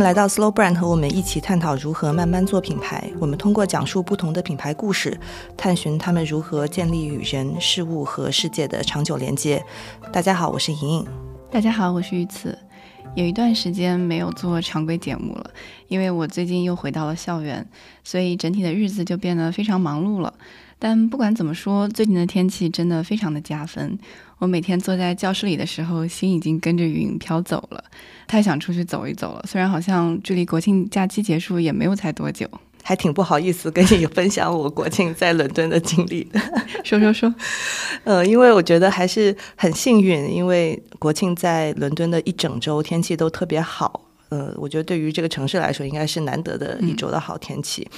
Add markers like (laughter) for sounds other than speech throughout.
来到 Slow Brand，和我们一起探讨如何慢慢做品牌。我们通过讲述不同的品牌故事，探寻他们如何建立与人、事物和世界的长久连接。大家好，我是莹莹。大家好，我是玉慈。有一段时间没有做常规节目了，因为我最近又回到了校园，所以整体的日子就变得非常忙碌了。但不管怎么说，最近的天气真的非常的加分。我每天坐在教室里的时候，心已经跟着云飘走了，太想出去走一走了。虽然好像距离国庆假期结束也没有才多久，还挺不好意思跟你分享我国庆在伦敦的经历的。说说说，(laughs) 呃，因为我觉得还是很幸运，因为国庆在伦敦的一整周天气都特别好。呃，我觉得对于这个城市来说，应该是难得的一周的好天气。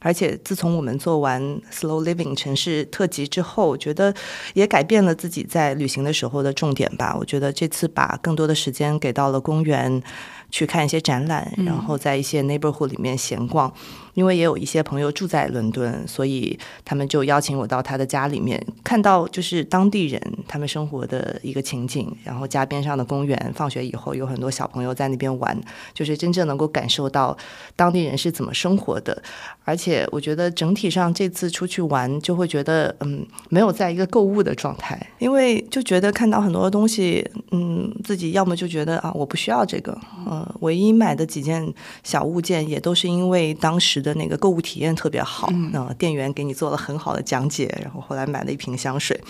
而且自从我们做完 Slow Living 城市特辑之后，我觉得也改变了自己在旅行的时候的重点吧。我觉得这次把更多的时间给到了公园，去看一些展览，然后在一些 neighborhood 里面闲逛。因为也有一些朋友住在伦敦，所以他们就邀请我到他的家里面，看到就是当地人他们生活的一个情景。然后家边上的公园，放学以后有很多小朋友在那边玩，就是真正能够感受到当地人是怎么生活的。而且我觉得整体上这次出去玩，就会觉得嗯，没有在一个购物的状态，因为就觉得看到很多东西，嗯，自己要么就觉得啊，我不需要这个，嗯，唯一买的几件小物件也都是因为当时。的那个购物体验特别好，那店员给你做了很好的讲解，然后后来买了一瓶香水。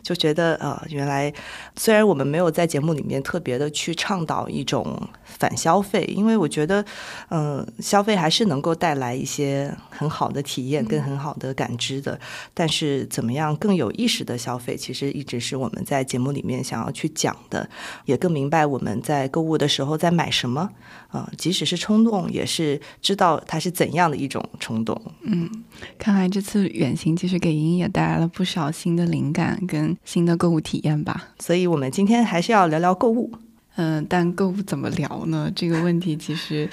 就觉得呃，原来虽然我们没有在节目里面特别的去倡导一种反消费，因为我觉得，嗯，消费还是能够带来一些很好的体验跟很好的感知的。但是怎么样更有意识的消费，其实一直是我们在节目里面想要去讲的，也更明白我们在购物的时候在买什么啊，即使是冲动，也是知道它是怎样的一种冲动。嗯，看来这次远行其实给莹莹也带来了不少新的灵感跟。新的购物体验吧，所以我们今天还是要聊聊购物。嗯，但购物怎么聊呢？这个问题其实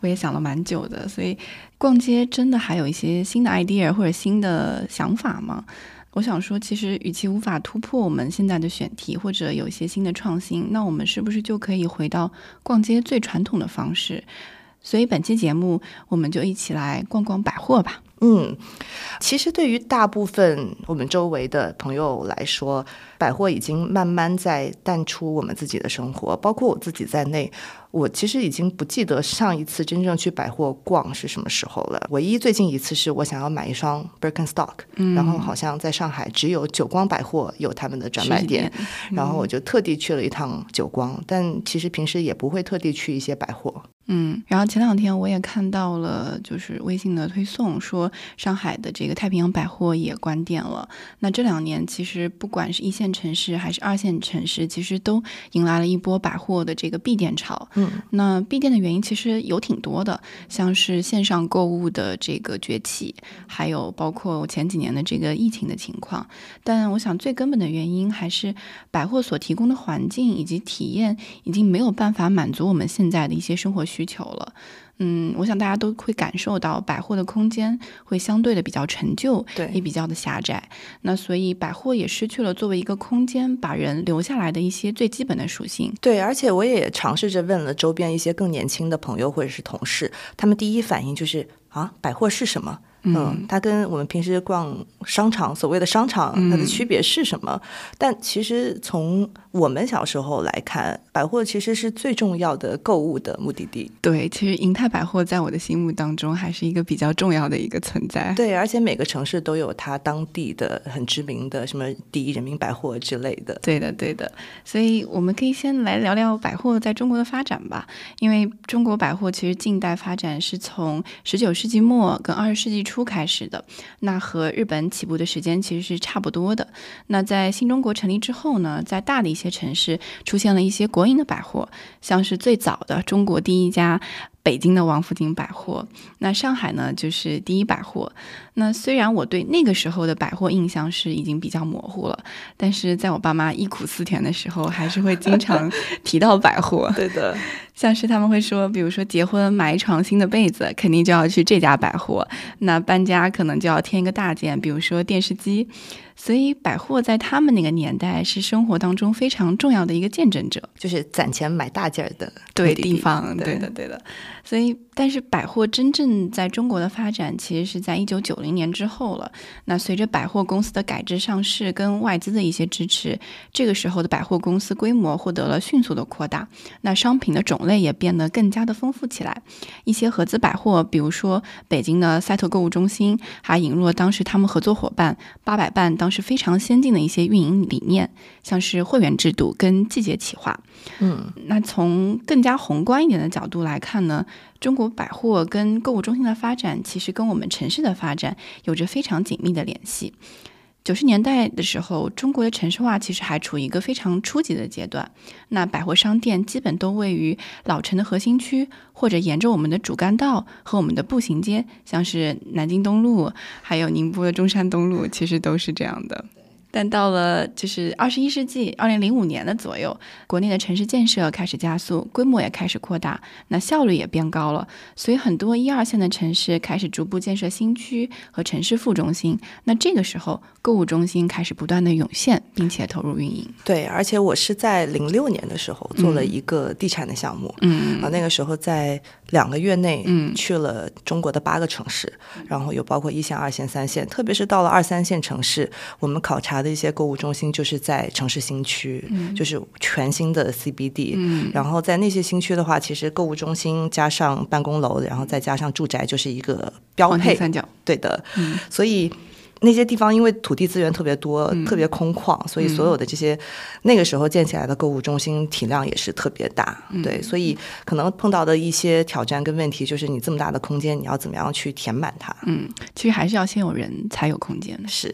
我也想了蛮久的。所以逛街真的还有一些新的 idea 或者新的想法吗？我想说，其实与其无法突破我们现在的选题，或者有一些新的创新，那我们是不是就可以回到逛街最传统的方式？所以本期节目，我们就一起来逛逛百货吧。嗯，其实对于大部分我们周围的朋友来说，百货已经慢慢在淡出我们自己的生活，包括我自己在内。我其实已经不记得上一次真正去百货逛是什么时候了。唯一最近一次是我想要买一双 Birkenstock，然后好像在上海只有久光百货有他们的专卖店，然后我就特地去了一趟久光。但其实平时也不会特地去一些百货。嗯，然后前两天我也看到了，就是微信的推送说上海的这个太平洋百货也关店了。那这两年其实不管是一线城市还是二线城市，其实都迎来了一波百货的这个闭店潮。嗯，那闭店的原因其实有挺多的，像是线上购物的这个崛起，还有包括前几年的这个疫情的情况。但我想最根本的原因还是百货所提供的环境以及体验已经没有办法满足我们现在的一些生活需。需求了，嗯，我想大家都会感受到百货的空间会相对的比较陈旧，对，也比较的狭窄。那所以百货也失去了作为一个空间把人留下来的一些最基本的属性。对，而且我也尝试着问了周边一些更年轻的朋友或者是同事，他们第一反应就是啊，百货是什么？嗯，它跟我们平时逛商场所谓的商场，它的区别是什么？但其实从我们小时候来看，百货其实是最重要的购物的目的地。对，其实银泰百货在我的心目当中还是一个比较重要的一个存在。对，而且每个城市都有它当地的很知名的什么第一人民百货之类的。对的，对的。所以我们可以先来聊聊百货在中国的发展吧，因为中国百货其实近代发展是从十九世纪末跟二十世纪初。初开始的，那和日本起步的时间其实是差不多的。那在新中国成立之后呢，在大的一些城市出现了一些国营的百货，像是最早的中国第一家。北京的王府井百货，那上海呢就是第一百货。那虽然我对那个时候的百货印象是已经比较模糊了，但是在我爸妈忆苦思甜的时候，还是会经常 (laughs) 提到百货。对的，像是他们会说，比如说结婚买一床新的被子，肯定就要去这家百货。那搬家可能就要添一个大件，比如说电视机。所以百货在他们那个年代是生活当中非常重要的一个见证者，就是攒钱买大件儿的对地方。对的，对的。所以，但是百货真正在中国的发展，其实是在一九九零年之后了。那随着百货公司的改制上市跟外资的一些支持，这个时候的百货公司规模获得了迅速的扩大，那商品的种类也变得更加的丰富起来。一些合资百货，比如说北京的赛特购物中心，还引入了当时他们合作伙伴八百伴当时非常先进的一些运营理念，像是会员制度跟季节企划。嗯，那从更加宏观一点的角度来看呢？中国百货跟购物中心的发展，其实跟我们城市的发展有着非常紧密的联系。九十年代的时候，中国的城市化其实还处于一个非常初级的阶段。那百货商店基本都位于老城的核心区，或者沿着我们的主干道和我们的步行街，像是南京东路，还有宁波的中山东路，其实都是这样的。但到了就是二十一世纪二零零五年的左右，国内的城市建设开始加速，规模也开始扩大，那效率也变高了。所以很多一二线的城市开始逐步建设新区和城市副中心。那这个时候，购物中心开始不断的涌现，并且投入运营。对，而且我是在零六年的时候做了一个地产的项目，嗯啊，那个时候在两个月内嗯去了中国的八个城市，然后有包括一线、二线、三线，特别是到了二三线城市，我们考察的一些购物中心就是在城市新区，就是全新的 CBD。嗯然后在那些新区的话，其实购物中心加上办公楼，然后再加上住宅，就是一个标配。三角。对的，嗯所以那些地方因为土地资源特别多，嗯特别空旷，所以所有的这些、那个时候建起来的购物中心体量也是特别大。嗯对，所以可能碰到的一些挑战跟问题，就是你这么大的空间，你要怎么样去填满它？嗯，其实还是要先有人才有空间的。是，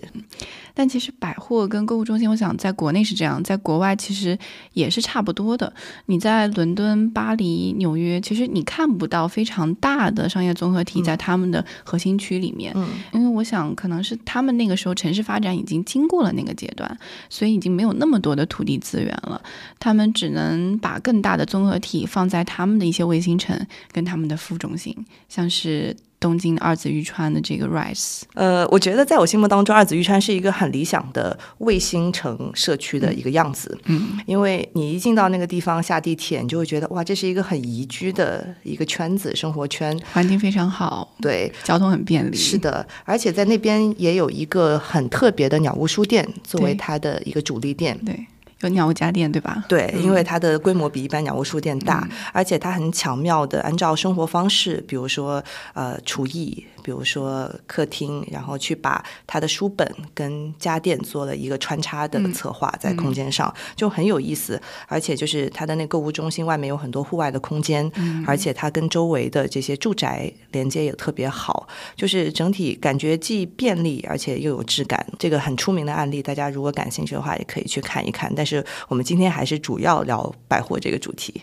但其实百货跟购物中心，我想在国内是这样，在国外其实也是差不多的。你在伦敦、巴黎、纽约，其实你看不到非常大的商业综合体在他们的核心区里面，嗯。因为我想可能是他们那个时候城市发展已经经过了那个阶段，所以已经没有那么多的土地资源了，他们只能把更大的综合体放在他们的一些卫星城跟他们的副中心，像是东京二子玉川的这个 Rise。呃，我觉得在我心目当中，二子玉川是一个很理想的卫星城社区的一个样子。嗯因为你一进到那个地方下地铁，你就会觉得哇，这是一个很宜居的一个圈子，生活圈。环境非常好，对，交通很便利。是的，而且在那边也有一个很特别的鸟屋书店作为它的一个主力店。对，有鸟屋家电对吧？对，嗯因为它的规模比一般鸟屋书店大，而且它很巧妙的按照生活方式，比如说呃厨艺，比如说客厅，然后去把他的书本跟家电做了一个穿插的嗯策划在空间上，就很有意思。而且就是它的那购物中心外面有很多户外的空间，嗯而且它跟周围的这些住宅连接也特别好，就是整体感觉既便利而且又有质感。这个很出名的案例，大家如果感兴趣的话，也可以去看一看。但是我们今天还是主要聊百货这个主题。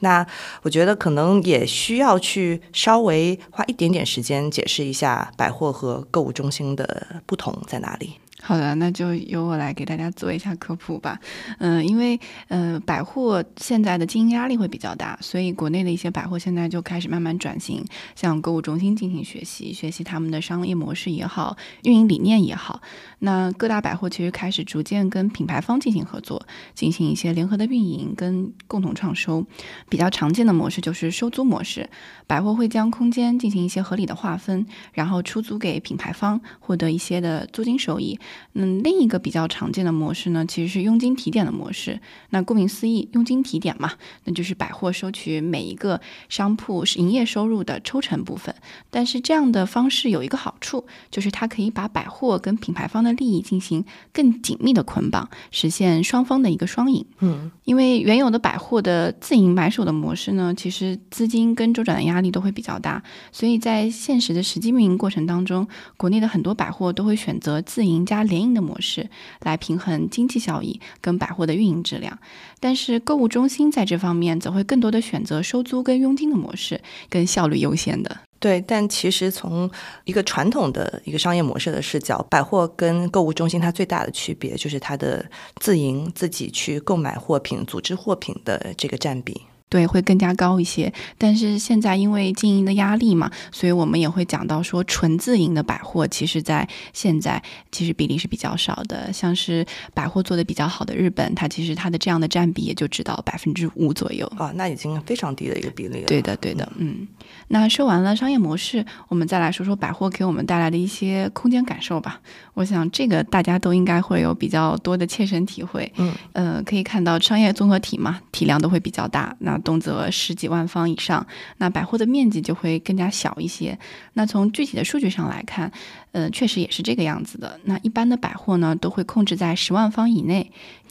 那我觉得可能也需要去稍微花一点点时间解释一下百货和购物中心的不同在哪里。好的，那就由我来给大家做一下科普吧。嗯、因为呃，百货现在的经营压力会比较大，所以国内的一些百货现在就开始慢慢转型，向购物中心进行学习，学习他们的商业模式也好，运营理念也好。那各大百货其实开始逐渐跟品牌方进行合作，进行一些联合的运营跟共同创收。比较常见的模式就是收租模式，百货会将空间进行一些合理的划分，然后出租给品牌方，获得一些的租金收益。嗯，另一个比较常见的模式呢，其实是佣金提点的模式。那顾名思义，佣金提点嘛，那就是百货收取每一个商铺是营业收入的抽成部分。但是这样的方式有一个好处，就是它可以把百货跟品牌方的利益进行更紧密的捆绑，实现双方的一个双赢。嗯，因为原有的百货的自营买手的模式呢，其实资金跟周转的压力都会比较大，所以在现实的实际运营过程当中，国内的很多百货都会选择自营加联营的模式，来平衡经济效益跟百货的运营质量。但是购物中心在这方面则会更多的选择收租跟佣金的模式，跟效率优先的。对，但其实从一个传统的一个商业模式的视角，百货跟购物中心它最大的区别就是它的自营、自己去购买货品、组织货品的这个占比。对，会更加高一些。但是现在因为经营的压力嘛，所以我们也会讲到说，纯自营的百货，其实在现在其实比例是比较少的。像是百货做的比较好的日本，它其实它的这样的占比也就只到百分之五左右啊，那已经非常低的一个比例了。对的，对的，嗯。那说完了商业模式，我们再来说说百货给我们带来的一些空间感受吧。我想这个大家都应该会有比较多的切身体会。嗯，呃，可以看到商业综合体嘛，体量都会比较大。那动辄十几万方以上，那百货的面积就会更加小一些。那从具体的数据上来看，呃，确实也是这个样子的。那一般的百货呢，都会控制在十万方以内，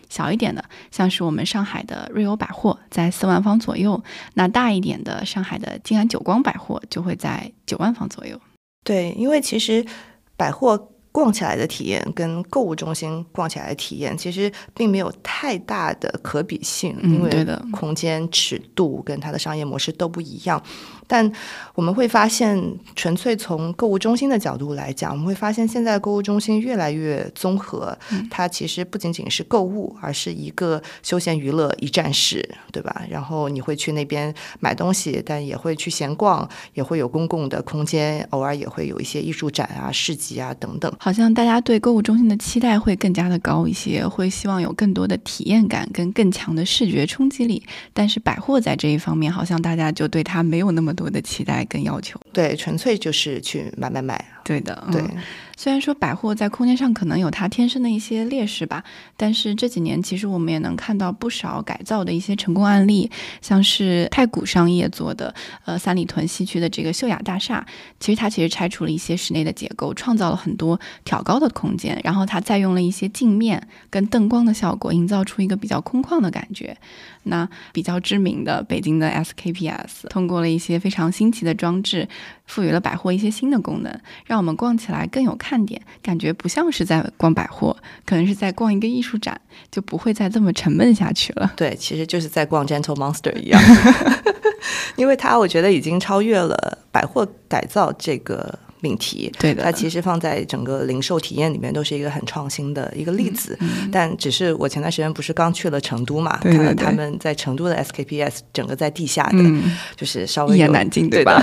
小一点的，像是我们上海的瑞欧百货，在四万方左右；那大一点的，上海的静安久光百货就会在九万方左右。对，因为其实百货。逛起来的体验跟购物中心逛起来的体验其实并没有太大的可比性，因为空间尺度跟它的商业模式都不一样。但我们会发现，纯粹从购物中心的角度来讲，我们会发现现在购物中心越来越综合。它其实不仅仅是购物，而是一个休闲娱乐一站式，对吧？然后你会去那边买东西，但也会去闲逛，也会有公共的空间，偶尔也会有一些艺术展啊、市集啊等等。好像大家对购物中心的期待会更加的高一些，会希望有更多的体验感跟更强的视觉冲击力。但是百货在这一方面，好像大家就对它没有那么多的期待跟要求。对，纯粹就是去买买买。对的，对。虽然说百货在空间上可能有它天生的一些劣势吧，但是这几年其实我们也能看到不少改造的一些成功案例，像是太古商业做的，呃，三里屯西区的这个秀雅大厦，其实它其实拆除了一些室内的结构，创造了很多挑高的空间，然后它再用了一些镜面跟灯光的效果，营造出一个比较空旷的感觉。那比较知名的北京的 SKPS，通过了一些非常新奇的装置，赋予了百货一些新的功能，让我们逛起来更有看点，感觉不像是在逛百货，可能是在逛一个艺术展，就不会再这么沉闷下去了。对，其实就是在逛 Gentle Monster 一样，(laughs) 因为它我觉得已经超越了百货改造这个。命题，对的，它其实放在整个零售体验里面都是一个很创新的一个例子。但只是我前段时间不是刚去了成都嘛，看了他们在成都的 SKPS，整个在地下的，就是稍微一言难尽，对吧？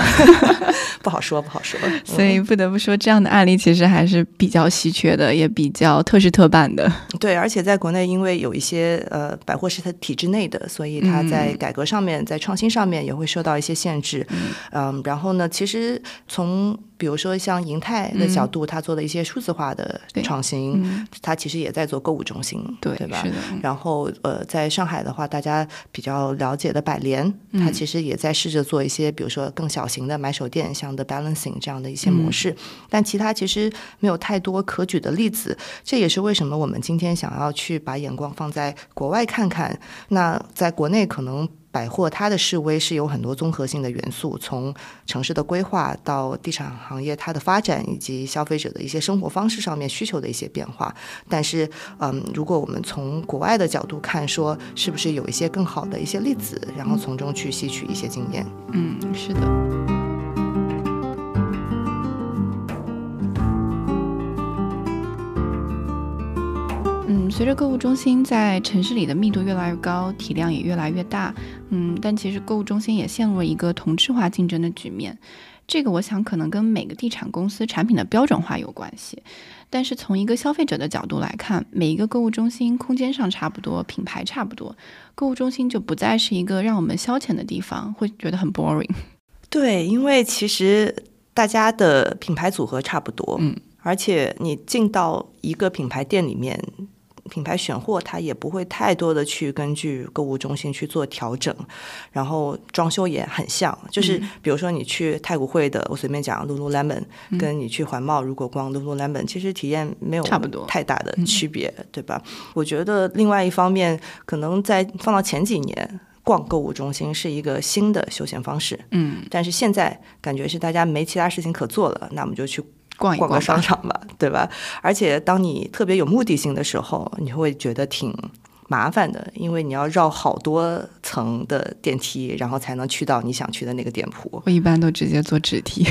(laughs) 不好说，不好说。(laughs) 所以不得不说，这样的案例其实还是比较稀缺的，也比较特事特办的。对，而且在国内，因为有一些呃百货是它体制内的，所以它在改革上面，在创新上面也会受到一些限制。嗯，然后呢，其实从比如说，像银泰的角度，他做的一些数字化的创新，他其实也在做购物中心，对对吧？然后，呃，在上海的话，大家比较了解的百联，它其实也在试着做一些，比如说更小型的买手店，像 The Balancing 这样的一些模式。但其他其实没有太多可举的例子。这也是为什么我们今天想要去把眼光放在国外看看。那在国内可能。百货它的示威是有很多综合性的元素，从城市的规划到地产行业它的发展，以及消费者的一些生活方式上面需求的一些变化。但是，嗯，如果我们从国外的角度看，说是不是有一些更好的一些例子，然后从中去吸取一些经验？嗯，是的。随着购物中心在城市里的密度越来越高，体量也越来越大，嗯，但其实购物中心也陷入了一个同质化竞争的局面。这个我想可能跟每个地产公司产品的标准化有关系。但是从一个消费者的角度来看，每一个购物中心空间上差不多，品牌差不多，购物中心就不再是一个让我们消遣的地方，会觉得很 boring。对，因为其实大家的品牌组合差不多，嗯，而且你进到一个品牌店里面。品牌选货，它也不会太多的去根据购物中心去做调整，然后装修也很像，就是比如说你去太古汇的，我随便讲，Lululemon，跟你去环贸，如果逛 Lululemon，其实体验没有差不多太大的区别，对吧？我觉得另外一方面，可能在放到前几年，逛购物中心是一个新的休闲方式，嗯，但是现在感觉是大家没其他事情可做了，那我们就去。逛逛个商场吧，(laughs) 对吧？而且当你特别有目的性的时候，你会觉得挺麻烦的，因为你要绕好多层的电梯，然后才能去到你想去的那个店铺。我一般都直接坐直梯。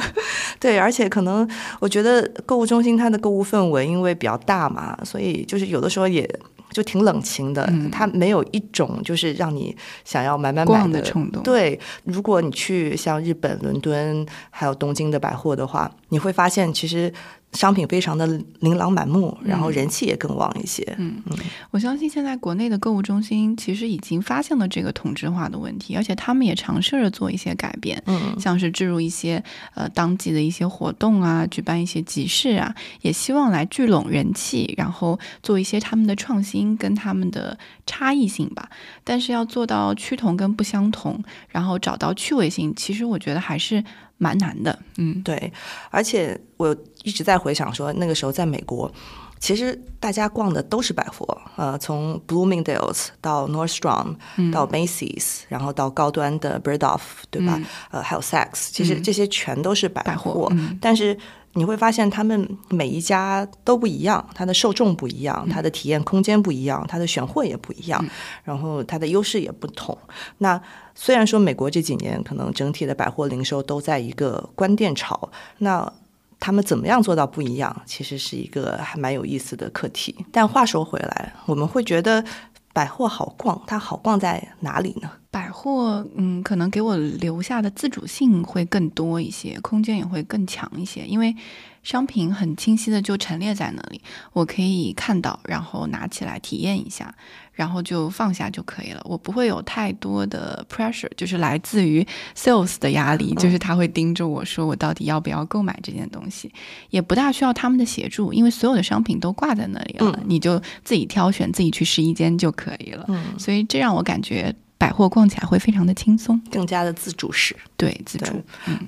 (laughs) 对，而且可能我觉得购物中心它的购物氛围因为比较大嘛，所以就是有的时候也就挺冷清的，它没有一种就是让你想要买买买的冲动。对，如果你去像日本伦敦还有东京的百货的话，你会发现其实。商品非常的琳琅满目，然后人气也更旺一些。嗯嗯，我相信现在国内的购物中心其实已经发现了这个同质化的问题，而且他们也尝试着做一些改变，嗯，像是置入一些呃当季的一些活动啊，举办一些集市啊，也希望来聚拢人气，然后做一些他们的创新跟他们的差异性吧。但是要做到趋同跟不相同，然后找到趣味性，其实我觉得还是。蛮难的，嗯，对，而且我一直在回想说，那个时候在美国，其实大家逛的都是百货，呃，从 Bloomingdale's 到 Nordstrom，到 Macy's，然后到高端的 Bergdorf，对吧？呃，还有 Saks，其实这些全都是百货，但是。你会发现，他们每一家都不一样，它的受众不一样，它的体验空间不一样，它的选货也不一样，然后它的优势也不同。那虽然说美国这几年可能整体的百货零售都在一个关店潮，那他们怎么样做到不一样，其实是一个还蛮有意思的课题。但话说回来，我们会觉得百货好逛，它好逛在哪里呢？百货，嗯，可能给我留下的自主性会更多一些，空间也会更强一些，因为商品很清晰的就陈列在那里，我可以看到，然后拿起来体验一下，然后就放下就可以了。我不会有太多的 pressure，就是来自于 sales 的压力，就是他会盯着我说我到底要不要购买这件东西，也不大需要他们的协助，因为所有的商品都挂在那里了，你就自己挑选，自己去试衣间就可以了。嗯，所以这让我感觉。百货逛起来会非常的轻松，更加的自主式。对，自主。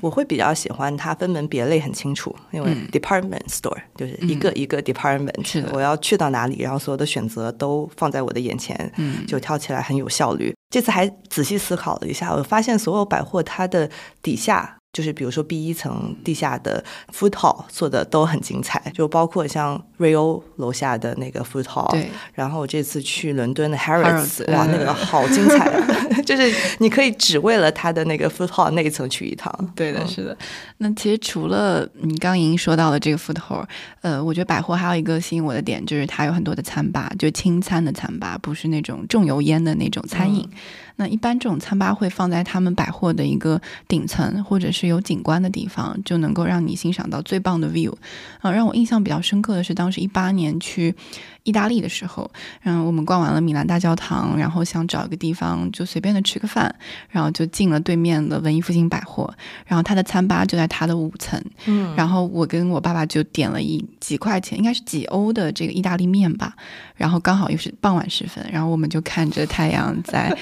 我会比较喜欢它分门别类很清楚，因为 department store 就是一个一个 department，是我要去到哪里，然后所有的选择都放在我的眼前，嗯，就跳起来很有效率。这次还仔细思考了一下，我发现所有百货它的底下。就是比如说 B 一层地下的 food hall 做的都很精彩，就包括像瑞欧楼下的那个 food hall，对。然后我这次去伦敦的 Harrods，哇，那个好精彩，(laughs) 就是你可以只为了它的那个 food hall 那一层去一趟。对的，是的。那其实除了你刚已经说到的这个 food hall，呃，我觉得百货还有一个吸引我的点，就是它有很多的餐吧，就轻餐的餐吧，不是那种重油烟的那种餐饮。那一般这种餐吧会放在他们百货的一个顶层，或者是有景观的地方，就能够让你欣赏到最棒的 view。啊，让我印象比较深刻的是，当时一八年去。意大利的时候，嗯，我们逛完了米兰大教堂，然后想找一个地方就随便的吃个饭，然后就进了对面的文艺复兴百货，然后他的餐吧就在他的五层，嗯，然后我跟我爸爸就点了一几块钱，应该是几欧的这个意大利面吧，然后刚好又是傍晚时分，然后我们就看着太阳在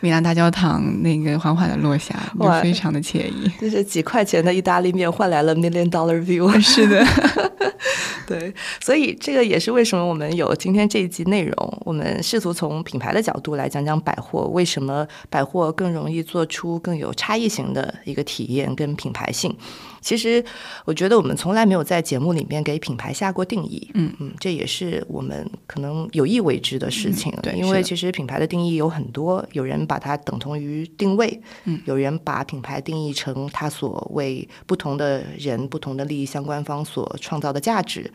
米兰大教堂那个缓缓的落下，就非常的惬意。就是几块钱的意大利面换来了 million dollar view，(laughs) 是的。(laughs) 对，所以这个也是为什么我们有今天这一集内容。我们试图从品牌的角度来讲讲百货，为什么百货更容易做出更有差异性的一个体验跟品牌性。其实，我觉得我们从来没有在节目里面给品牌下过定义。嗯嗯，这也是我们可能有意为之的事情。对，因为其实品牌的定义有很多，有人把它等同于定位，嗯，有人把品牌定义成它所为不同的人、不同的利益相关方所创造的价值。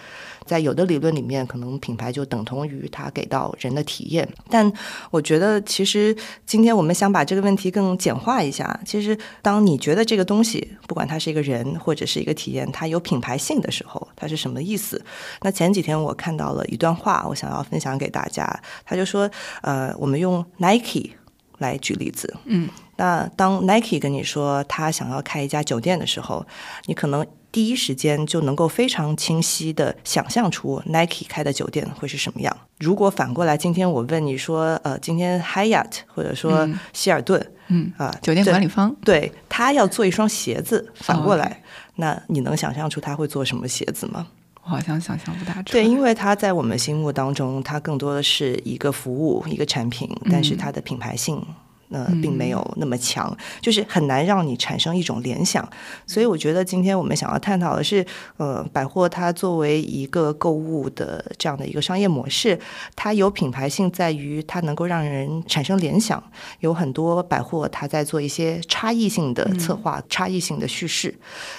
在有的理论里面，可能品牌就等同于它给到人的体验。但我觉得，其实今天我们想把这个问题更简化一下。其实，当你觉得这个东西，不管它是一个人，或者是一个体验，它有品牌性的时候，它是什么意思？那前几天我看到了一段话，我想要分享给大家。他就说，呃，我们用 Nike 来举例子。嗯，那当 Nike 跟你说他想要开一家酒店的时候，你可能第一时间就能够非常清晰的想象出 Nike 开的酒店会是什么样。如果反过来，今天我问你说，呃，今天 Hyatt 或者说希尔顿，嗯啊，酒店管理方，对他要做一双鞋子，反过来。那你能想象出他会做什么鞋子吗？我好像想象不大出。对，因为他在我们心目当中，它更多的是一个服务、一个产品，但是它的品牌性呃，并没有那么强，就是很难让你产生一种联想。所以我觉得今天我们想要探讨的是，呃，百货它作为一个购物的这样的一个商业模式，它有品牌性在于它能够让人产生联想。有很多百货它在做一些差异性的策划、差异性的叙事。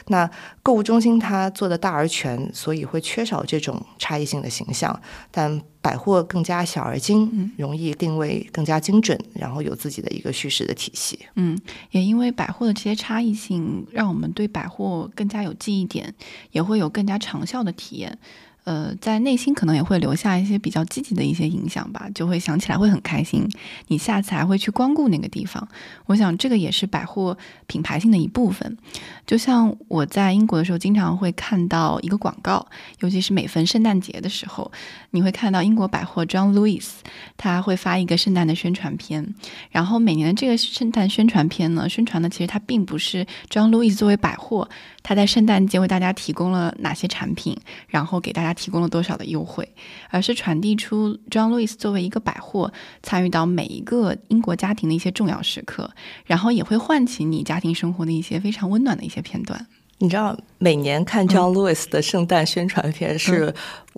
那购物中心它做的大而全，所以会缺少这种差异性的形象，但。百货更加小而精，容易定位更加精准，然后有自己的一个叙事的体系。嗯，也因为百货的这些差异性，让我们对百货更加有记忆点，也会有更加长效的体验。呃，在内心可能也会留下一些比较积极的一些影响吧，就会想起来会很开心，你下次还会去光顾那个地方。我想这个也是百货品牌性的一部分。就像我在英国的时候，经常会看到一个广告，尤其是每逢圣诞节的时候，你会看到英国百货 John Lewis，他会发一个圣诞的宣传片。然后每年的这个圣诞宣传片呢，宣传的其实它并不是 John Lewis 作为百货，他在圣诞节为大家提供了哪些产品，然后给大家。提供了多少的优惠，而是传递出 John Lewis 作为一个百货，参与到每一个英国家庭的一些重要时刻，然后也会唤起你家庭生活的一些非常温暖的一些片段。你知道，每年看 John Lewis 的圣诞宣传片是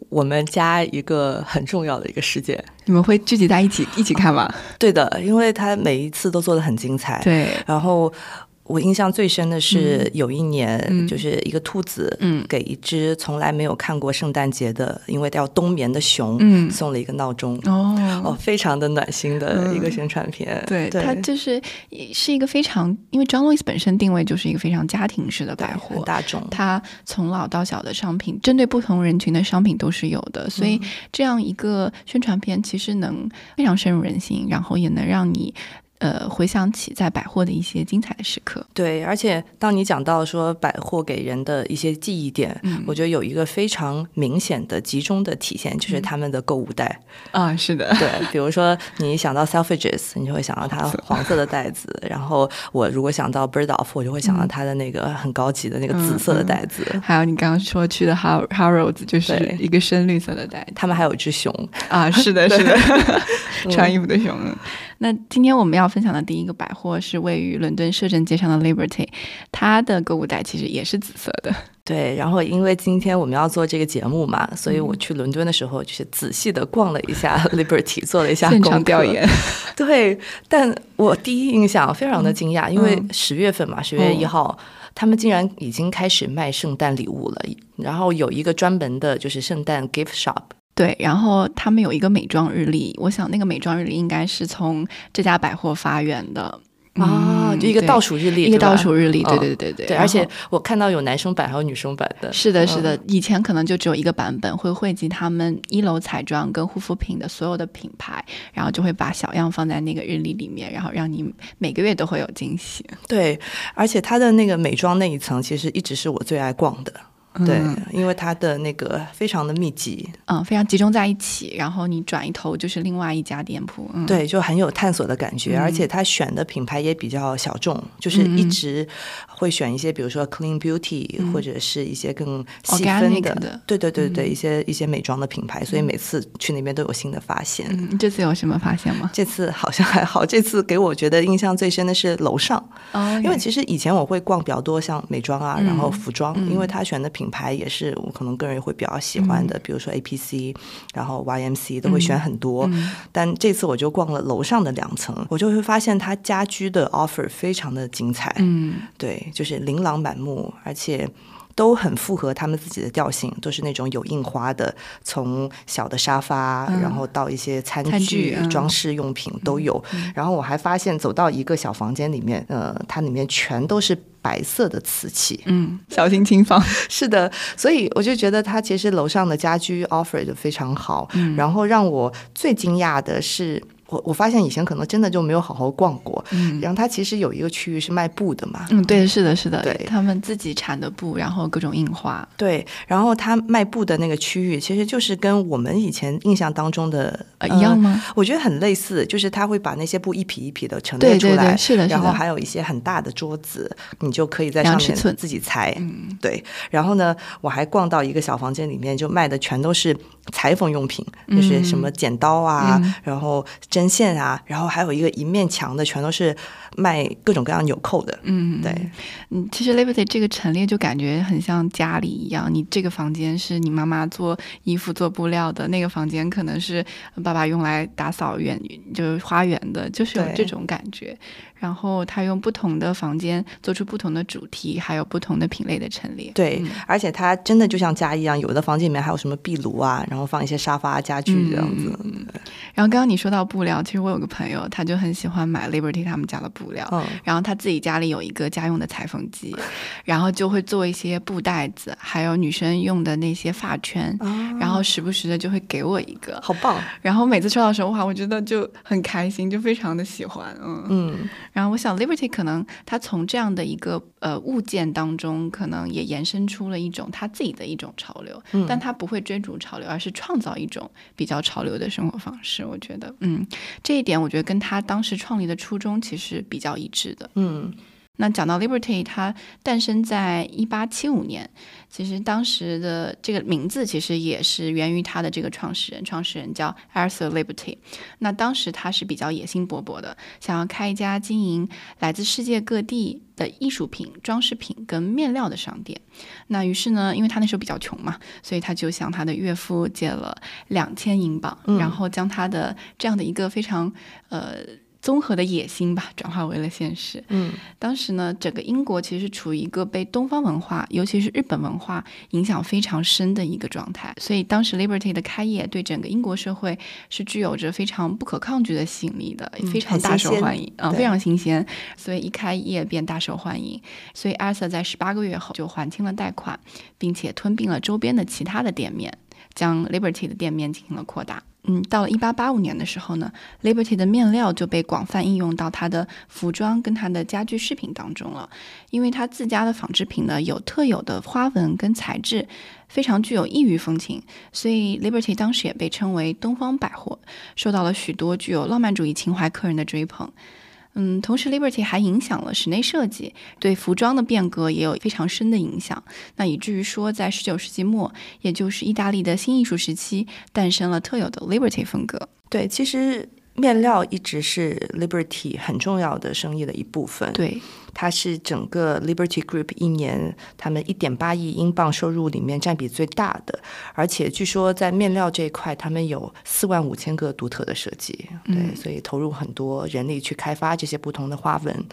我们家一个很重要的一个事件。你们会聚集在一起一起看吗？对的，因为他每一次都做的很精彩。对，然后。我印象最深的是有一年，就是一个兔子给一只从来没有看过圣诞节的，因为要冬眠的熊送了一个闹钟。哦哦，非常的暖心的一个宣传片。对，它就是是一个非常，因为 John Lewis 本身定位就是一个非常家庭式的百货，大众。它从老到小的商品，针对不同人群的商品都是有的，所以这样一个宣传片其实能非常深入人心，然后也能让你。呃，回想起在百货的一些精彩的时刻，对，而且当你讲到说百货给人的一些记忆点，嗯，我觉得有一个非常明显的集中的体现，就是他们的购物袋。啊，是的，对，比如说你想到 Selfridges，你就会想到它黄色的袋子，然后我如果想到 Bergdorf，我就会想到它的那个很高级的那个紫色的袋子，还有你刚刚说去的 Har Harrods，就是一个深绿色的袋，他们还有只熊啊，是的，是的，(laughs) 穿衣服的熊。那今天我们要分享的第一个百货是位于伦敦摄政街上的 Liberty，它的购物袋其实也是紫色的。(laughs) 对，然后因为今天我们要做这个节目嘛，所以我去伦敦的时候就是仔细的逛了一下 (laughs) Liberty，做了一下现场调研。对，但我第一印象非常的惊讶，因为十月份嘛，十月一号，他们竟然已经开始卖圣诞礼物了，然后有一个专门的就是圣诞 gift shop。对，然后他们有一个美妆日历，我想那个美妆日历应该是从这家百货发源的啊，就一个倒数日历，一个倒数日历，对对对对对。而且我看到有男生版还有女生版的，是的，是的。以前可能就只有一个版本，会汇集他们一楼彩妆跟护肤品的所有的品牌，然后就会把小样放在那个日历里面，然后让你每个月都会有惊喜。对，而且它的那个美妆那一层，其实一直是我最爱逛的。对，因为它的那个非常的密集，嗯，非常集中在一起，然后你转一头就是另外一家店铺，嗯。对，就很有探索的感觉，而且他选的品牌也比较小众，就是一直会选一些，比如说 Clean Beauty 或者是一些更细分的，对对对对，一些一些美妆的品牌，所以每次去那边都有新的发现。这次有什么发现吗？这次好像还好，这次给我觉得印象最深的是楼上，因为其实以前我会逛比较多，像美妆啊，然后服装，因为他选的品。品牌也是我可能个人会比较喜欢的，比如说 A P C，然后 Y M C 都会选很多。但这次我就逛了楼上的两层，我就会发现它家居的 offer 非常的精彩。嗯，对，就是琳琅满目，而且都很符合他们自己的调性，都是那种有印花的，从小的沙发，然后到一些餐具、装饰用品都有。然后我还发现走到一个小房间里面，呃，它里面全都是。白色的瓷器，嗯，小心轻放，(laughs) 是的，所以我就觉得它其实楼上的家居 offer 就非常好，嗯，然后让我最惊讶的是。我我发现以前可能真的就没有好好逛过，嗯，然后它其实有一个区域是卖布的嘛，嗯，对，是的，是的，对，他们自己产的布，然后各种印花，对，然后他卖布的那个区域其实就是跟我们以前印象当中的一样吗？我觉得很类似，就是他会把那些布一匹一匹的陈列出来，是的，然后还有一些很大的桌子，你就可以在上面自己裁，嗯，对，然后呢，我还逛到一个小房间里面，就卖的全都是裁缝用品，就是什么剪刀啊，然后。针线啊，然后还有一个一面墙的全都是卖各种各样纽扣的。嗯，对，嗯，其实 Liberty 这个陈列就感觉很像家里一样，你这个房间是你妈妈做衣服、做布料的，那个房间可能是爸爸用来打扫园，就是花园的，就是有这种感觉。然后他用不同的房间做出不同的主题，还有不同的品类的陈列。对，嗯而且他真的就像家一样，有的房间里面还有什么壁炉啊，然后放一些沙发家具这样子。然后刚刚你说到布料，其实我有个朋友，他就很喜欢买 Liberty 他们家的布料。嗯，然后他自己家里有一个家用的裁缝机，(laughs) 然后就会做一些布袋子，还有女生用的那些发圈，然后时不时的就会给我一个，好棒。然后每次收到的时候，哇，我觉得就很开心，就非常的喜欢，嗯。嗯，然后我想，Liberty 可能他从这样的一个呃物件当中，可能也延伸出了一种他自己的一种潮流，嗯但他不会追逐潮流，而是创造一种比较潮流的生活方式。我觉得，嗯，这一点我觉得跟他当时创立的初衷其实比较一致的。嗯那讲到 Liberty，它诞生在一八七五年，其实当时的这个名字其实也是源于它的这个创始人，创始人叫 Arthur Liberty。那当时他是比较野心勃勃的，想要开一家经营来自世界各地的艺术品、装饰品跟面料的商店。那于是呢，因为他那时候比较穷嘛，所以他就向他的岳父借了两千英镑，嗯然后将他的这样的一个非常呃。综合的野心吧，转化为了现实。嗯当时呢，整个英国其实处于一个被东方文化，尤其是日本文化影响非常深的一个状态，所以当时 Liberty 的开业对整个英国社会是具有着非常不可抗拒的吸引力的，嗯非常大受欢迎，嗯，对非常新鲜，所以一开业便大受欢迎。所以 Arthur 在十八个月后就还清了贷款，并且吞并了周边的其他的店面，将 Liberty 的店面进行了扩大。嗯，到了一八八五年的时候呢，Liberty 的面料就被广泛应用到它的服装跟它的家居饰品当中了。因为它自家的纺织品呢有特有的花纹跟材质，非常具有异域风情，所以 Liberty 当时也被称为东方百货，受到了许多具有浪漫主义情怀客人的追捧。嗯，同时 Liberty 还影响了室内设计，对服装的变革也有非常深的影响。那以至于说，在十九世纪末，也就是意大利的新艺术时期，诞生了特有的 Liberty 风格。对，其实面料一直是 Liberty 很重要的生意的一部分。，对，它是整个 Liberty Group 一年他们一点八亿英镑收入里面占比最大的，而且据说在面料这一块，他们有四万五千个独特的设计。对，嗯所以投入很多人力去开发这些不同的花纹。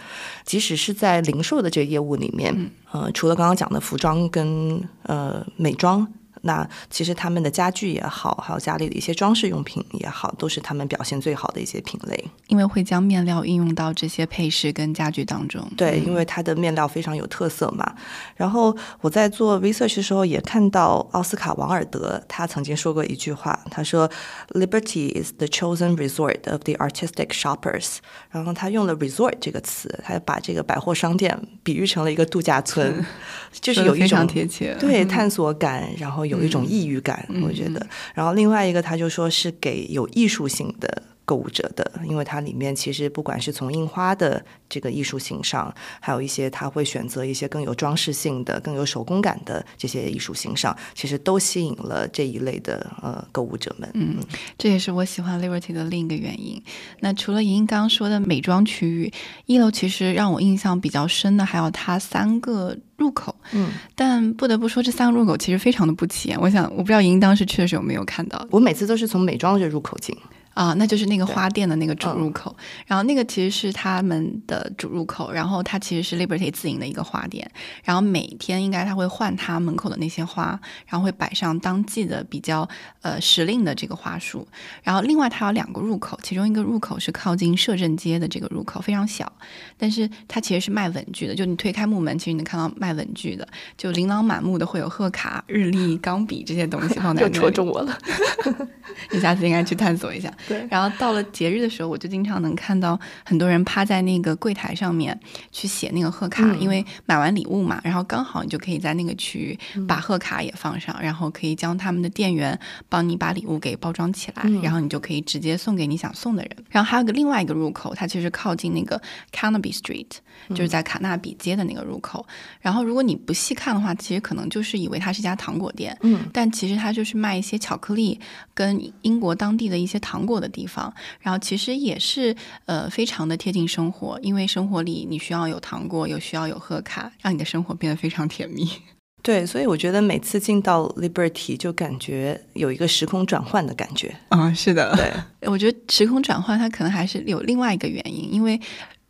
即使是在零售的这个业务里面，呃，除了刚刚讲的服装跟呃美妆。那其实他们的家具也好，还有家里的一些装饰用品也好，都是他们表现最好的一些品类。因为会将面料应用到这些配饰跟家具当中。对，因为它的面料非常有特色嘛。然后我在做 research 的时候也看到奥斯卡·王尔德他曾经说过一句话，他说：“Liberty is the chosen resort of the artistic shoppers。”然后他用了 resort 这个词，他把这个百货商店比喻成了一个度假村，(laughs) 就是有一种贴切。对探索感，然后有一种抑郁感，我觉得。然后另外一个，他就说是给有艺术性的购物者的，因为它里面其实不管是从印花的这个艺术性上，还有一些他会选择一些更有装饰性的、更有手工感的这些艺术性上，其实都吸引了这一类的呃购物者们。嗯，这也是我喜欢 Liberty 的另一个原因。那除了莹莹刚刚说的美妆区域，一楼其实让我印象比较深的还有它三个入口。嗯，但不得不说，这三个入口其实非常的不起眼。我想，我不知道莹莹当时去的时候有没有看到我每次都是从美妆这入口进。啊，那就是那个花店的那个主嗯入口，然后那个其实是他们的主入口，然后它其实是 Liberty 自营的一个花店，然后每天应该他会换他门口的那些花，然后会摆上当季的比较呃时令的这个花束，然后另外它有两个入口，其中一个入口是靠近摄政街的这个入口，非常小，但是它其实是卖文具的，就你推开木门，其实你能看到卖文具的，就琳琅满目的会有贺卡、日历、钢笔这些东西放在 (laughs) 那里。又戳中我了。(laughs) (laughs) 你下次应该去探索一下。对。然后到了节日的时候，我就经常能看到很多人趴在那个柜台上面去写那个贺卡，嗯。因为买完礼物嘛，然后刚好你就可以在那个区域把贺卡也放上，然后可以将他们的店员帮你把礼物给包装起来，嗯。然后你就可以直接送给你想送的人。然后还有个另外一个入口，它其实靠近那个 Carnaby Street，就是在卡纳比街的那个入口。然后如果你不细看的话，其实可能就是以为它是一家糖果店，嗯但其实它就是卖一些巧克力跟英国当地的一些糖果的地方。然后其实也是呃非常的贴近生活，因为生活里你需要有糖果，有需要有贺卡，让你的生活变得非常甜蜜。(laughs) 对，所以我觉得每次进到 Liberty 就感觉有一个时空转换的感觉。啊，是的，对，(laughs) 我觉得时空转换它可能还是有另外一个原因，因为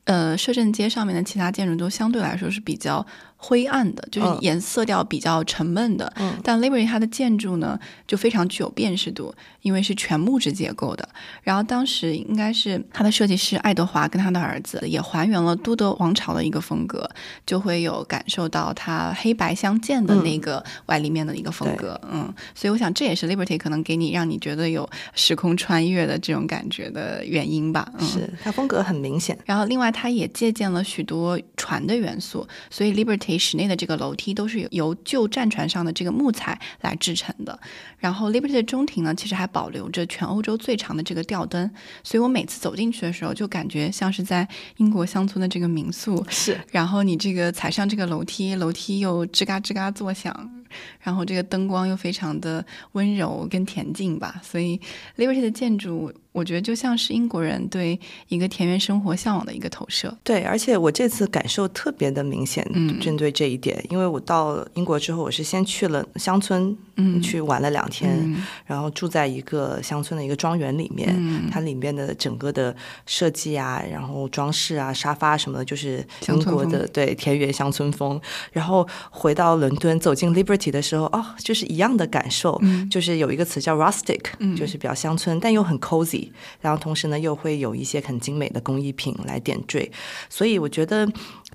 呃摄政街上面的其他建筑都相对来说是比较。灰暗的，就是颜色调比较沉闷的。嗯，但 Liberty 它的建筑呢，就非常具有辨识度，因为是全木质结构的。然后当时应该是它的设计师爱德华跟他的儿子也还原了都德王朝的一个风格，就会有感受到它黑白相间的那个外立面的一个风格。嗯，所以我想这也是 Liberty 可能给你让你觉得有时空穿越的这种感觉的原因吧。是，它风格很明显。然后另外它也借鉴了许多船的元素，所以 Liberty。室内的这个楼梯都是由旧战船上的这个木材来制成的。然后 Liberty 的中庭呢，其实还保留着全欧洲最长的这个吊灯，所以我每次走进去的时候，就感觉像是在英国乡村的这个民宿。是，然后你这个踩上这个楼梯，楼梯又吱嘎吱嘎作响，然后这个灯光又非常的温柔跟恬静吧，所以 Liberty 的建筑。我觉得就像是英国人对一个田园生活向往的一个投射。对，而且我这次感受特别的明显，针对这一点，因为我到英国之后，我是先去了乡村，嗯，去玩了两天，然后住在一个乡村的一个庄园里面，它里面的整个的设计啊，然后装饰啊，沙发什么的，就是英国的对田园乡村风。然后回到伦敦，走进 Liberty 的时候，哦，就是一样的感受，就是有一个词叫 rustic，就是比较乡村，但又很 cozy。然后同时呢，又会有一些很精美的工艺品来点缀，所以我觉得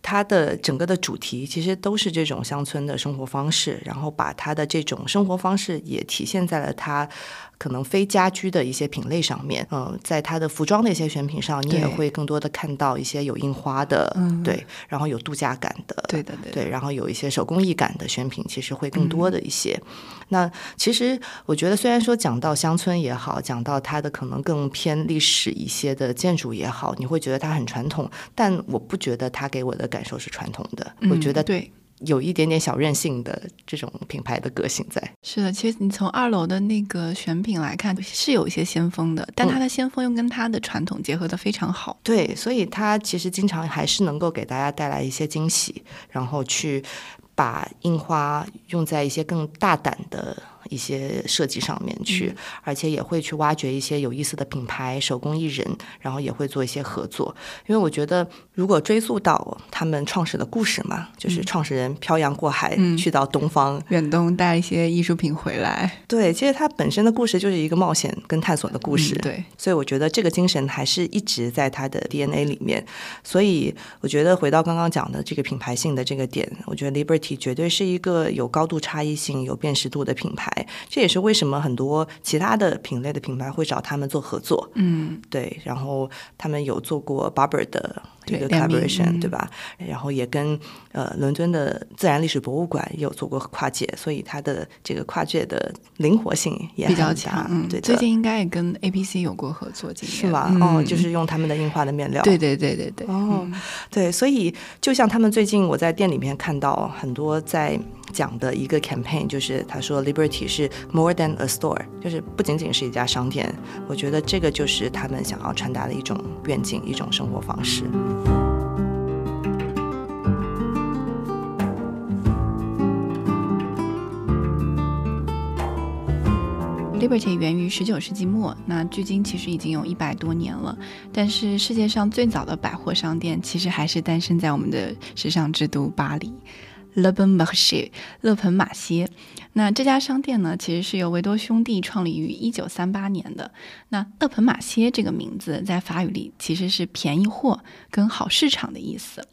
它的整个的主题其实都是这种乡村的生活方式，然后把它的这种生活方式也体现在了它。可能非家居的一些品类上面，嗯，在它的服装的一些选品上，你也会更多的看到一些有印花的，对，然后有度假感的，对的，对，然后有一些手工艺感的选品，其实会更多的一些。那其实我觉得，虽然说讲到乡村也好，讲到它的可能更偏历史一些的建筑也好，你会觉得它很传统，但我不觉得它给我的感受是传统的，我觉得对。有一点点小任性的这种品牌的个性在。是的，其实你从二楼的那个选品来看，是有一些先锋的，但它的先锋又跟它的传统结合的非常好。对，所以它其实经常还是能够给大家带来一些惊喜，然后去把印花用在一些更大胆的。一些设计上面去，而且也会去挖掘一些有意思的品牌、手工艺人，然后也会做一些合作。因为我觉得，如果追溯到他们创始的故事嘛，就是创始人漂洋过海去到东方远东带一些艺术品回来。对，其实它本身的故事就是一个冒险跟探索的故事。对，所以我觉得这个精神还是一直在他的 DNA 里面。所以我觉得回到刚刚讲的这个品牌性的这个点，我觉得 Liberty 绝对是一个有高度差异性、有辨识度的品牌。这也是为什么很多其他的品类的品牌会找他们做合作。嗯，对。然后他们有做过 Barber 的一个 collaboration，对吧？然后也跟呃伦敦的自然历史博物馆也有做过跨界，所以它的这个跨界的灵活性也比较强。嗯，对。最近应该也跟 APC 有过合作经验，是吧？哦，就是用他们的印花的面料。对对对对对。哦，对。所以就像他们最近我在店里面看到很多在。讲的一个 campaign 就是他说 Liberty 是 more than a store，就是不仅仅是一家商店。我觉得这个就是他们想要传达的一种愿景，一种生活方式。Liberty 源于十九世纪末，那距今其实已经有一百多年了。但是世界上最早的百货商店其实还是诞生在我们的时尚之都巴黎。Le Bon Marché，勒盆马歇。那这家商店呢，其实是由维多兄弟创立于一九三八年的。那勒盆马歇这个名字在法语里其实是便宜货跟好市场的意思。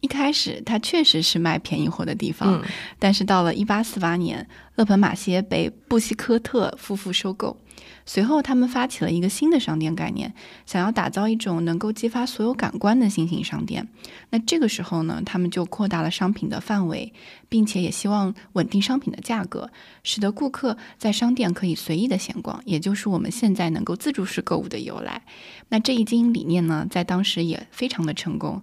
一开始它确实是卖便宜货的地方，但是到了一八四八年，勒盆马歇被布希科特夫妇收购。随后，他们发起了一个新的商店概念，想要打造一种能够激发所有感官的新型商店。那这个时候呢，他们就扩大了商品的范围，并且也希望稳定商品的价格，使得顾客在商店可以随意的闲逛，也就是我们现在能够自助式购物的由来。那这一经营理念呢，在当时也非常的成功。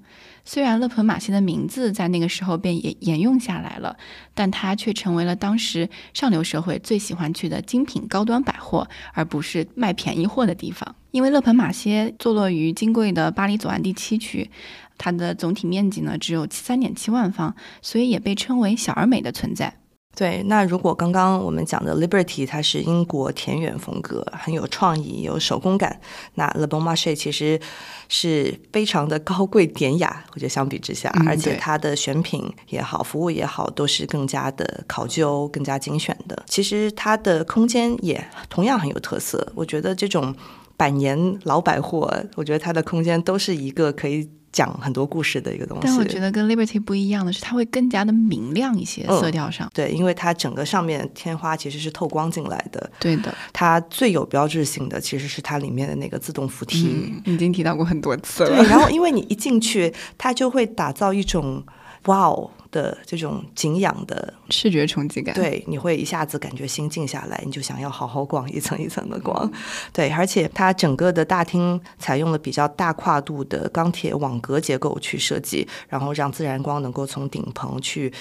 虽然勒彭马歇的名字在那个时候便沿沿用下来了，但它却成为了当时上流社会最喜欢去的精品高端百货，而不是卖便宜货的地方。因为勒蓬马歇坐落于金贵的巴黎左岸第七区，它的总体面积呢只有三点七万方，所以也被称为小而美的存在。对，那如果刚刚我们讲的 Liberty 它是英国田园风格，很有创意，有手工感，那 Le Bon Marché 其实是非常的高贵典雅。我觉得相比之下，而且它的选品也好，服务也好，都是更加的考究、更加精选的。其实它的空间也同样很有特色。我觉得这种百年老百货，我觉得它的空间都是一个可以。讲很多故事的一个东西，但我觉得跟 Liberty 不一样的是，它会更加的明亮一些，色调上。对，因为它整个上面天花其实是透光进来的。对的，它最有标志性的其实是它里面的那个自动扶梯，已经提到过很多次了。对然后，因为你一进去，它就会打造一种哇哦。的这种景仰的视觉冲击感，对，你会一下子感觉心静下来，你就想要好好逛一层一层的逛，对，而且它整个的大厅采用了比较大跨度的钢铁网格结构去设计，然后让自然光能够从顶棚去。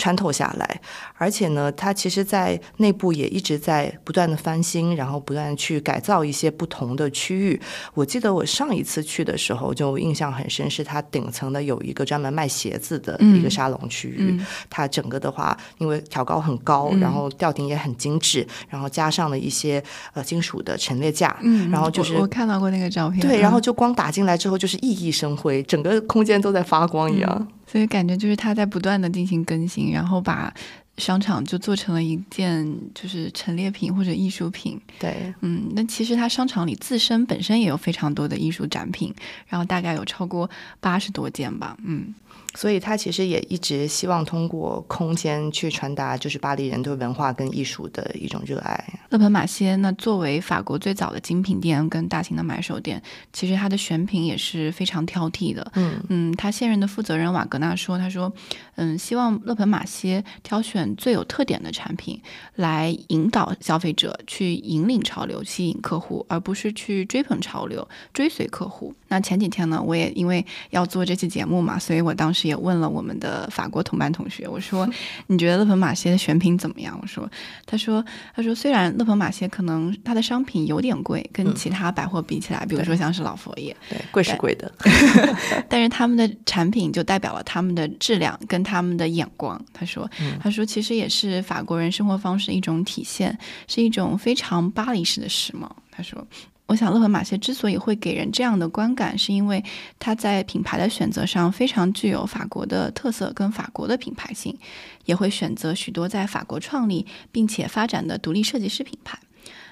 穿透下来，而且呢，它其实，在内部也一直在不断的翻新，然后不断去改造一些不同的区域。我记得我上一次去的时候，就印象很深，是它顶层的有一个专门卖鞋子的一个沙龙区域。它整个的话，因为挑高很高，然后吊顶也很精致，然后加上了一些呃金属的陈列架，然后就是我看到过那个照片，对，然后就光打进来之后就是熠熠生辉，整个空间都在发光一样。所以感觉就是他在不断的进行更新，然后把商场就做成了一件就是陈列品或者艺术品。对，嗯，那其实他商场里自身本身也有非常多的艺术展品，然后大概有超过八十多件吧，嗯。所以他其实也一直希望通过空间去传达，就是巴黎人对文化跟艺术的一种热爱。勒蓬马歇那作为法国最早的精品店跟大型的买手店，其实它的选品也是非常挑剔的。嗯嗯，他现任的负责人瓦格纳说：“他说，嗯，希望勒蓬马歇挑选最有特点的产品，来引导消费者去引领潮流，吸引客户，而不是去追捧潮流，追随客户。”那前几天呢，我也因为要做这期节目嘛，所以我当时。也问了我们的法国同班同学，我说：“你觉得勒蓬马歇的选品怎么样？”我说：“他说，他说虽然勒蓬马歇可能它的商品有点贵，跟其他百货比起来，比如说像是老佛爷，对，贵是贵的，(laughs) 但是他们的产品就代表了他们的质量跟他们的眼光。”他说：“他说其实也是法国人生活方式的一种体现，是一种非常巴黎式的时髦。”他说。我想，乐和马歇之所以会给人这样的观感，是因为它在品牌的选择上非常具有法国的特色跟法国的品牌性，也会选择许多在法国创立并且发展的独立设计师品牌。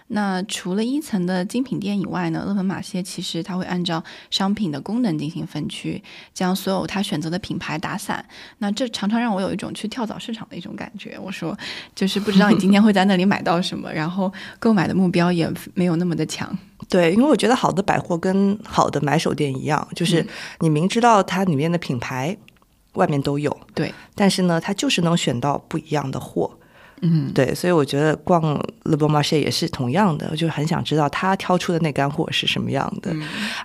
那除了一层的精品店以外呢，乐芬马歇其实它会按照商品的功能进行分区，将所有它选择的品牌打散。那这常常让我有一种去跳蚤市场的一种感觉。我说，就是不知道你今天会在那里买到什么，然后购买的目标也没有那么的强。对，因为我觉得好的百货跟好的买手店一样，就是你明知道它里面的品牌外面都有，对，但是呢，它就是能选到不一样的货。嗯，对，所以我觉得逛 Le Bon Marché 也是同样的，我就很想知道他挑出的那干货是什么样的。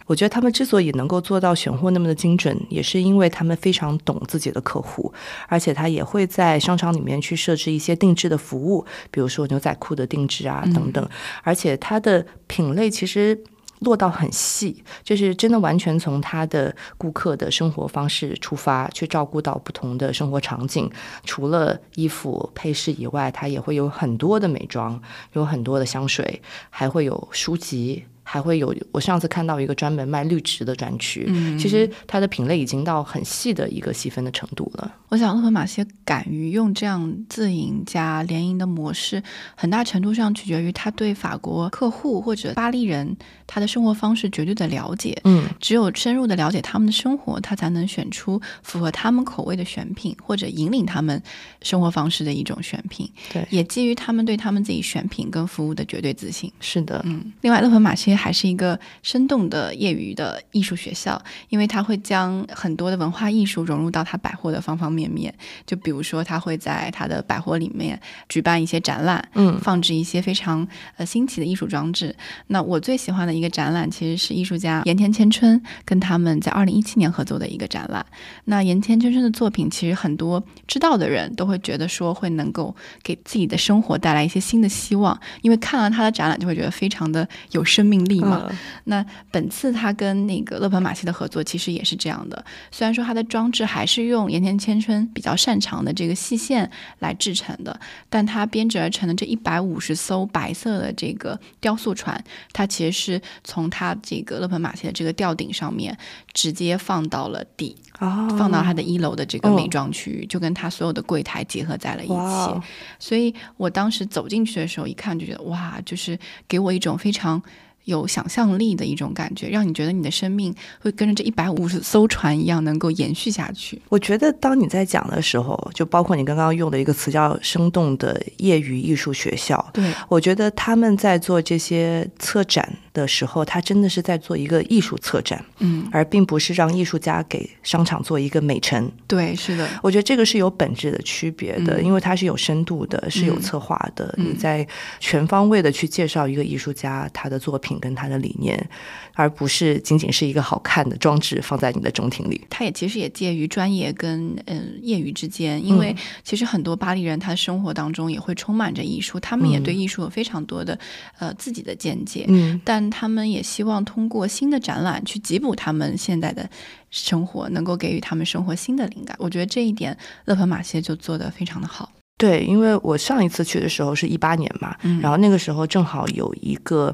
我觉得他们之所以能够做到选货那么的精准，也是因为他们非常懂自己的客户，而且他也会在商场里面去设置一些定制的服务，比如说牛仔裤的定制啊等等，而且它的品类其实。落到很细，就是真的完全从他的顾客的生活方式出发，去照顾到不同的生活场景。除了衣服配饰以外，它也会有很多的美妆，有很多的香水，还会有书籍。还会有，我上次看到一个专门卖绿植的专区，其实它的品类已经到很细的一个细分的程度了。我想，乐和马歇敢于用这样自营加联营的模式，很大程度上取决于他对法国客户或者巴黎人他的生活方式绝对的了解。嗯，只有深入的了解他们的生活，他才能选出符合他们口味的选品，或者引领他们生活方式的一种选品。对，也基于他们对他们自己选品跟服务的绝对自信。是的，嗯。另外，乐和马歇。实还是一个生动的业余的艺术学校，因为他会将很多的文化艺术融入到他百货的方方面面。就比如说，他会在他的百货里面举办一些展览，嗯放置一些非常呃新奇的艺术装置。那我最喜欢的一个展览，其实是艺术家盐田千春跟他们在二零一七年合作的一个展览。那盐田千春的作品，其实很多知道的人都会觉得说会能够给自己的生活带来一些新的希望，因为看了他的展览就会觉得非常的有生命力嘛。嗯那本次他跟那个勒庞马西的合作其实也是这样的，虽然说他的装置还是用盐田千春比较擅长的这个细线来制成的，但他编织而成的这一百五十艘白色的这个雕塑船，它其实是从它这个勒盆马歇的这个吊顶上面直接放到了底，哦，放到它的一楼的这个哦美妆区域，就跟它所有的柜台结合在了一起。所以我当时走进去的时候，一看就觉得哇，就是给我一种非常有想象力的一种感觉，让你觉得你的生命会跟着这一百五十艘船一样能够延续下去。我觉得当你在讲的时候，就包括你刚刚用的一个词叫“生动的业余艺术学校”，对，我觉得他们在做这些策展的时候，他真的是在做一个艺术策展，嗯，而并不是让艺术家给商场做一个美陈。对，是的，我觉得这个是有本质的区别的，嗯因为它是有深度的，是有策划的。嗯你在全方位的去介绍一个艺术家他的作品跟他的理念，而不是仅仅是一个好看的装置放在你的中庭里。它也其实也介于专业跟嗯业余之间，因为嗯其实很多巴黎人他生活当中也会充满着艺术，他们也嗯对艺术有非常多的呃自己的见解，嗯，但他们也希望通过新的展览去弥补他们现在的生活，能够给予他们生活新的灵感。我觉得这一点勒庞马歇就做得非常的好。对，因为我上一次去的时候是一八年嘛，嗯然后那个时候正好有一个。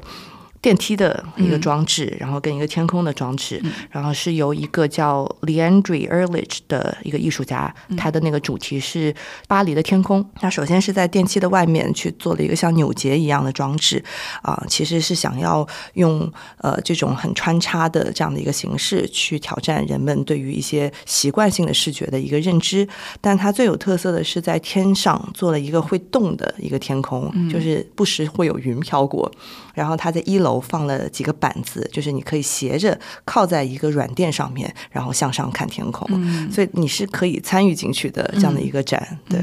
电梯的一个嗯装置，然后跟一个天空的装置，嗯然后是由一个叫 Leandri Ehrlich 的一个艺术家，嗯他的那个主题是巴黎的天空。他首先是在电梯的外面去做了一个像纽结一样的装置，啊、其实是想要用呃这种很穿插的这样的一个形式去挑战人们对于一些习惯性的视觉的一个认知。但它最有特色的是在天上做了一个会动的一个天空，就是不时会有云飘过。然后它在一楼放了几个板子，就是你可以斜着靠在一个软垫上面，然后向上看天空。嗯所以你是可以参与进去的这样的一个展，对。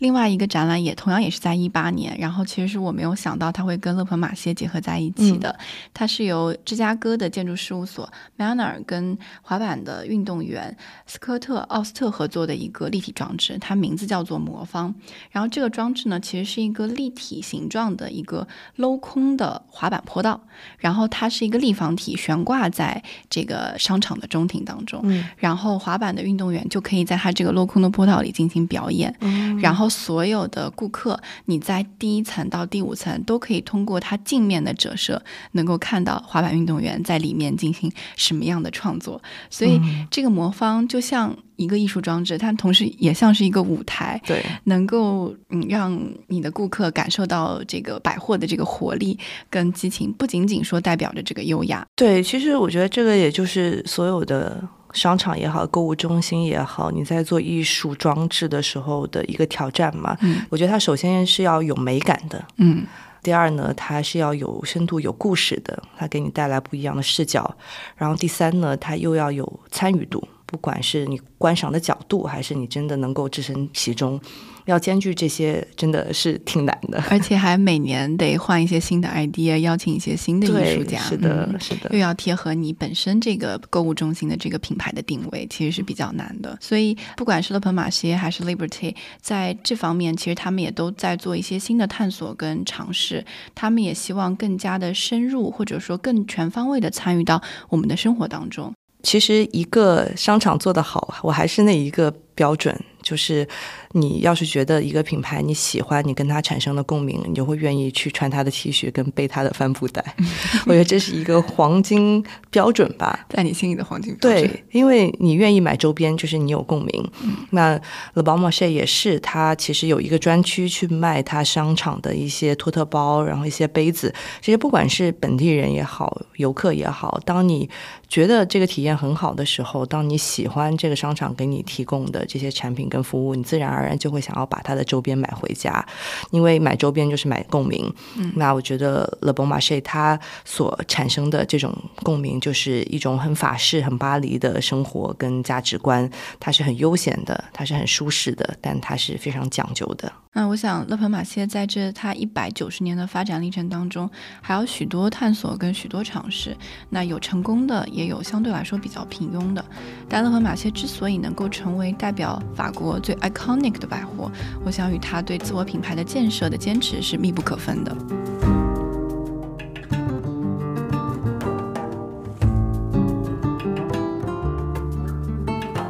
嗯另外一个展览也同样也是在一八年，然后其实是我没有想到它会跟勒庞马歇结合在一起的。它是由芝加哥的建筑事务所 Manner 跟滑板的运动员斯科特奥斯特合作的一个立体装置，它名字叫做魔方。然后这个装置呢，其实是一个立体形状的一个镂空的滑板坡道，然后它是一个立方体悬挂在这个商场的中庭当中。嗯然后滑板的运动员就可以在它这个镂空的坡道里进行表演，嗯然后所有的顾客，你在第一层到第五层都可以通过它镜面的折射，能够看到滑板运动员在里面进行什么样的创作。所以这个魔方就像一个艺术装置，它同时也像是一个舞台。对，能够嗯让你的顾客感受到这个百货的这个活力跟激情，不仅仅说代表着这个优雅，对，其实我觉得这个也就是所有的商场也好，购物中心也好，你在做艺术装置的时候的一个挑战嘛。嗯我觉得它首先是要有美感的，嗯第二呢，它是要有深度、有故事的，它给你带来不一样的视角。然后第三呢，它又要有参与度，不管是你观赏的角度，还是你真的能够置身其中，要兼具这些，真的是挺难的。而且还每年得换一些新的 idea，(laughs) 邀请一些新的艺术，家，是的，嗯是的又。要贴合你本身这个购物中心的这个品牌的定位，其实是比较难的。所以，不管是勒蓬马歇还是 Liberty，在这方面，其实他们也都在做一些新的探索跟尝试。他们也希望更加的深入，或者说更全方位的参与到我们的生活当中。其实一个商场做得好，我还是那一个标准，就是你要是觉得一个品牌你喜欢，你跟它产生了共鸣，你就会愿意去穿它的 T 恤跟背它的帆布袋。(laughs) 我觉得这是一个黄金标准吧。在你心里的黄金标准，对，因为你愿意买周边，就是你有共鸣。那 Le Bon Marché 也是，它其实有一个专区去卖它商场的一些托特包，然后一些杯子。其实不管是本地人也好，游客也好，当你觉得这个体验很好的时候，当你喜欢这个商场给你提供的这些产品跟跟服务，你自然而然就会想要把它的周边买回家，因为买周边就是买共鸣。嗯那我觉得 Le Bon Marché 它所产生的这种共鸣，就是一种很法式、很巴黎的生活跟价值观，它是很悠闲的，它是很舒适的，但它是非常讲究的。那我想，勒蓬马歇在这它一百九十年的发展历程当中，还有许多探索跟许多尝试。那有成功的，也有相对来说比较平庸的。但勒蓬马歇之所以能够成为代表法国最 iconic 的百货，我想与他对自我品牌的建设的坚持是密不可分的。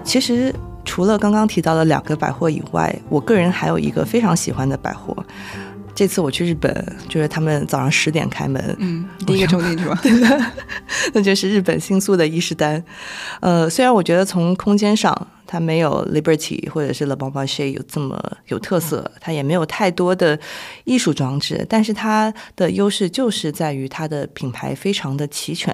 其实除了刚刚提到的两个百货以外，我个人还有一个非常喜欢的百货。这次我去日本，就是他们早上十点开门，嗯，第一个冲进去吧。(laughs) 那就是日本新宿的伊势丹。呃，虽然我觉得从空间上它没有 Liberty 或者是 Le Bon Marché 有这么有特色，它也没有太多的艺术装置，但是它的优势就是在于它的品牌非常的齐全。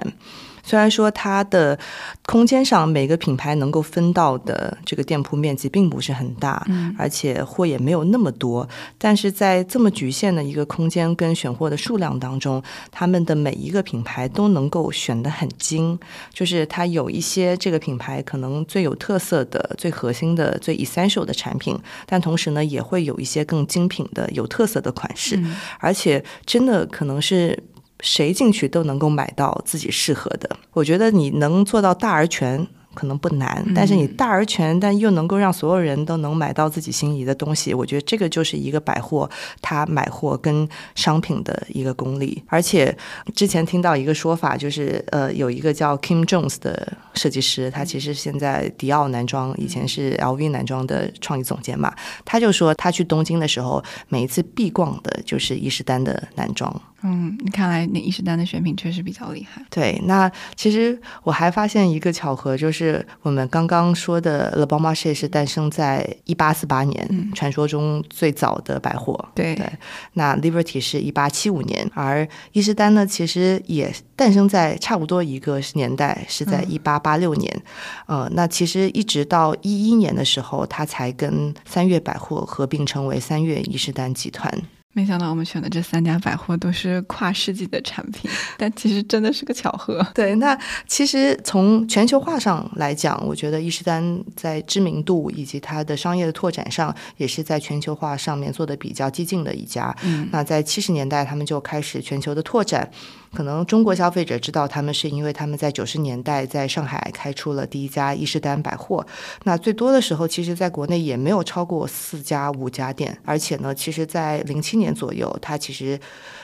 虽然说它的空间上每个品牌能够分到的这个店铺面积并不是很大，嗯。而且货也没有那么多，但是在这么局限的一个空间跟选货的数量当中，他们的每一个品牌都能够选得很精，就是它有一些这个品牌可能最有特色的、最核心的、最 essential 的产品，但同时呢，也会有一些更精品的、有特色的款式，嗯。而且真的可能是。谁进去都能够买到自己适合的，我觉得你能做到大而全可能不难，但是你大而全，但又能够让所有人都能买到自己心仪的东西，我觉得这个就是一个百货它买货跟商品的一个功力。而且之前听到一个说法，就是呃，有一个叫 Kim Jones 的设计师，他其实现在迪奥男装，以前是 LV 男装的创意总监嘛，他就说他去东京的时候，每一次必逛的就是伊势丹的男装。嗯，你看来那伊势丹的选品确实比较厉害。对，那其实我还发现一个巧合，就是我们刚刚说的 Le Bon Marché 是诞生在一八四八年，嗯传说中最早的百货。对对，那 Liberty 是一八七五年，而伊势丹呢，其实也诞生在差不多一个年代，是在嗯一八八六年。呃，那其实一直到一一年的时候，它才跟三月百货合并成为三月伊势丹集团。没想到我们选的这三家百货都是跨世纪的产品，但其实真的是个巧合。对，那其实从全球化上来讲，我觉得伊势丹在知名度以及它的商业的拓展上，也是在全球化上面做的比较激进的一家。嗯那在七十年代，他们就开始全球的拓展。可能中国消费者知道他们是因为他们在九十年代在上海开出了第一家伊势丹百货。那最多的时候，其实在国内也没有超过四家、五家店。而且呢，其实，在零七年左右，它其实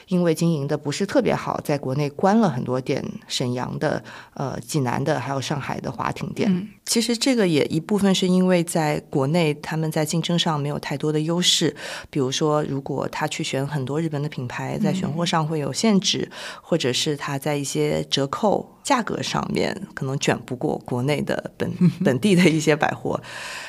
因为经营的不是特别好，在国内关了很多店，沈阳的、呃济南的，还有上海的华庭店。嗯其实这个也一部分是因为在国内他们在竞争上没有太多的优势，比如说如果他去选很多日本的品牌，在选货上会有限制，或者或者是他在一些折扣价格上面可能卷不过国内的本 (laughs) 本地的一些百货。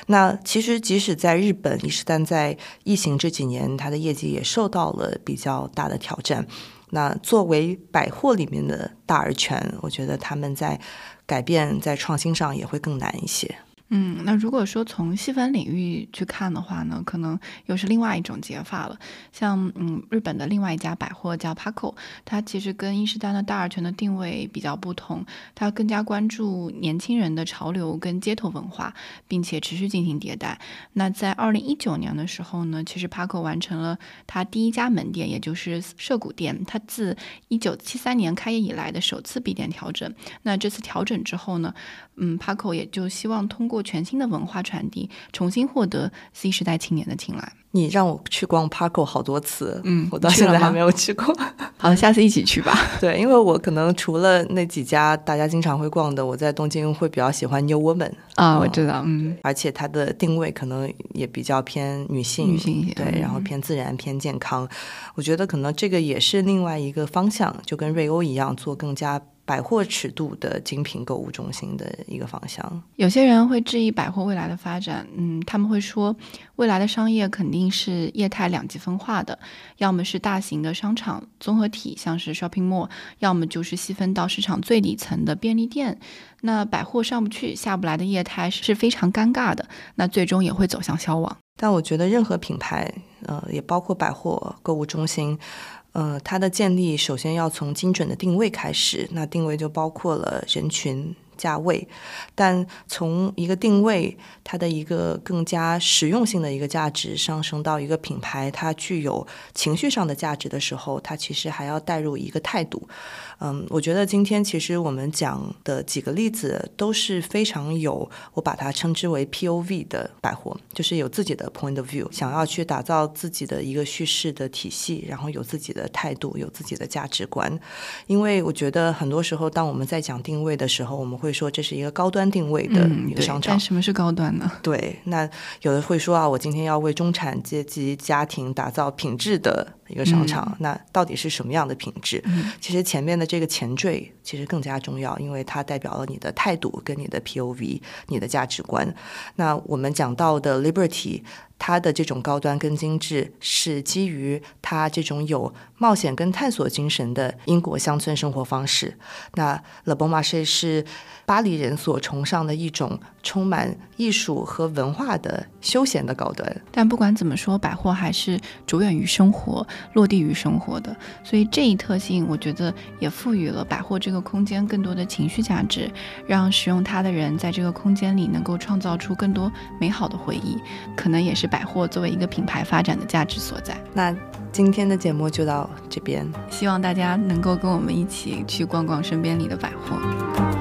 那其实即使在日本，伊势丹在疫情这几年，它的业绩也受到了比较大的挑战。那作为百货里面的大而全，我觉得他们在改变、在创新上也会更难一些。嗯，那如果说从细分领域去看的话呢，可能又是另外一种解法了。像嗯，日本的另外一家百货叫 Paco，它其实跟伊势丹的大而全的定位比较不同，它更加关注年轻人的潮流跟街头文化，并且持续进行迭代。那在二零一九年的时候呢，其实 Paco 完成了它第一家门店，也就是涉谷店，它自一九七三年开业以来的首次闭店调整。那这次调整之后呢，嗯，Paco 也就希望通过全新的文化传递，重新获得 Z 时代青年的青睐。你让我去逛 Parko 好多次，嗯我到现在还没有去过。(laughs) 好，下次一起去吧。(laughs) 对，因为我可能除了那几家大家经常会逛的，我在东京会比较喜欢 New Woman，啊，我知道，嗯，而且它的定位可能也比较偏女性，女性一些对，嗯然后偏自然、偏健康。我觉得可能这个也是另外一个方向，就跟瑞欧一样，做更加百货尺度的精品购物中心的一个方向。有些人会质疑百货未来的发展，嗯，他们会说，未来的商业肯定是业态两极分化的，要么是大型的商场综合体，像是 shopping mall，要么就是细分到市场最底层的便利店。那百货上不去下不来的业态是非常尴尬的，那最终也会走向消亡。但我觉得任何品牌，呃，也包括百货购物中心。呃，它的建立首先要从精准的定位开始，那定位就包括了人群。价位，但从一个定位，它的一个更加实用性的一个价值上升到一个品牌，它具有情绪上的价值的时候，它其实还要带入一个态度。嗯，我觉得今天其实我们讲的几个例子都是非常有，我把它称之为 POV 的百货，就是有自己的 point of view，想要去打造自己的一个叙事的体系，然后有自己的态度，有自己的价值观。因为我觉得很多时候，当我们在讲定位的时候，我们会说这是一个高端定位的一个商场，但什么是高端呢？对，那有的会说啊，我今天要为中产阶级家庭打造品质的一个商场，那到底是什么样的品质？其实前面的这个前缀其实更加重要，因为它代表了你的态度跟你的 POV、你的价值观。那我们讲到的 Liberty。它的这种高端跟精致，是基于它这种有冒险跟探索精神的英国乡村生活方式。那 Le Bon Marché 是巴黎人所崇尚的一种充满艺术和文化的休闲的高端。但不管怎么说，百货还是着眼于生活、落地于生活的。所以这一特性，我觉得也赋予了百货这个空间更多的情绪价值，让使用它的人在这个空间里能够创造出更多美好的回忆，可能也是。百货作为一个品牌发展的价值所在。那今天的节目就到这边，希望大家能够跟我们一起去逛逛身边里的百货。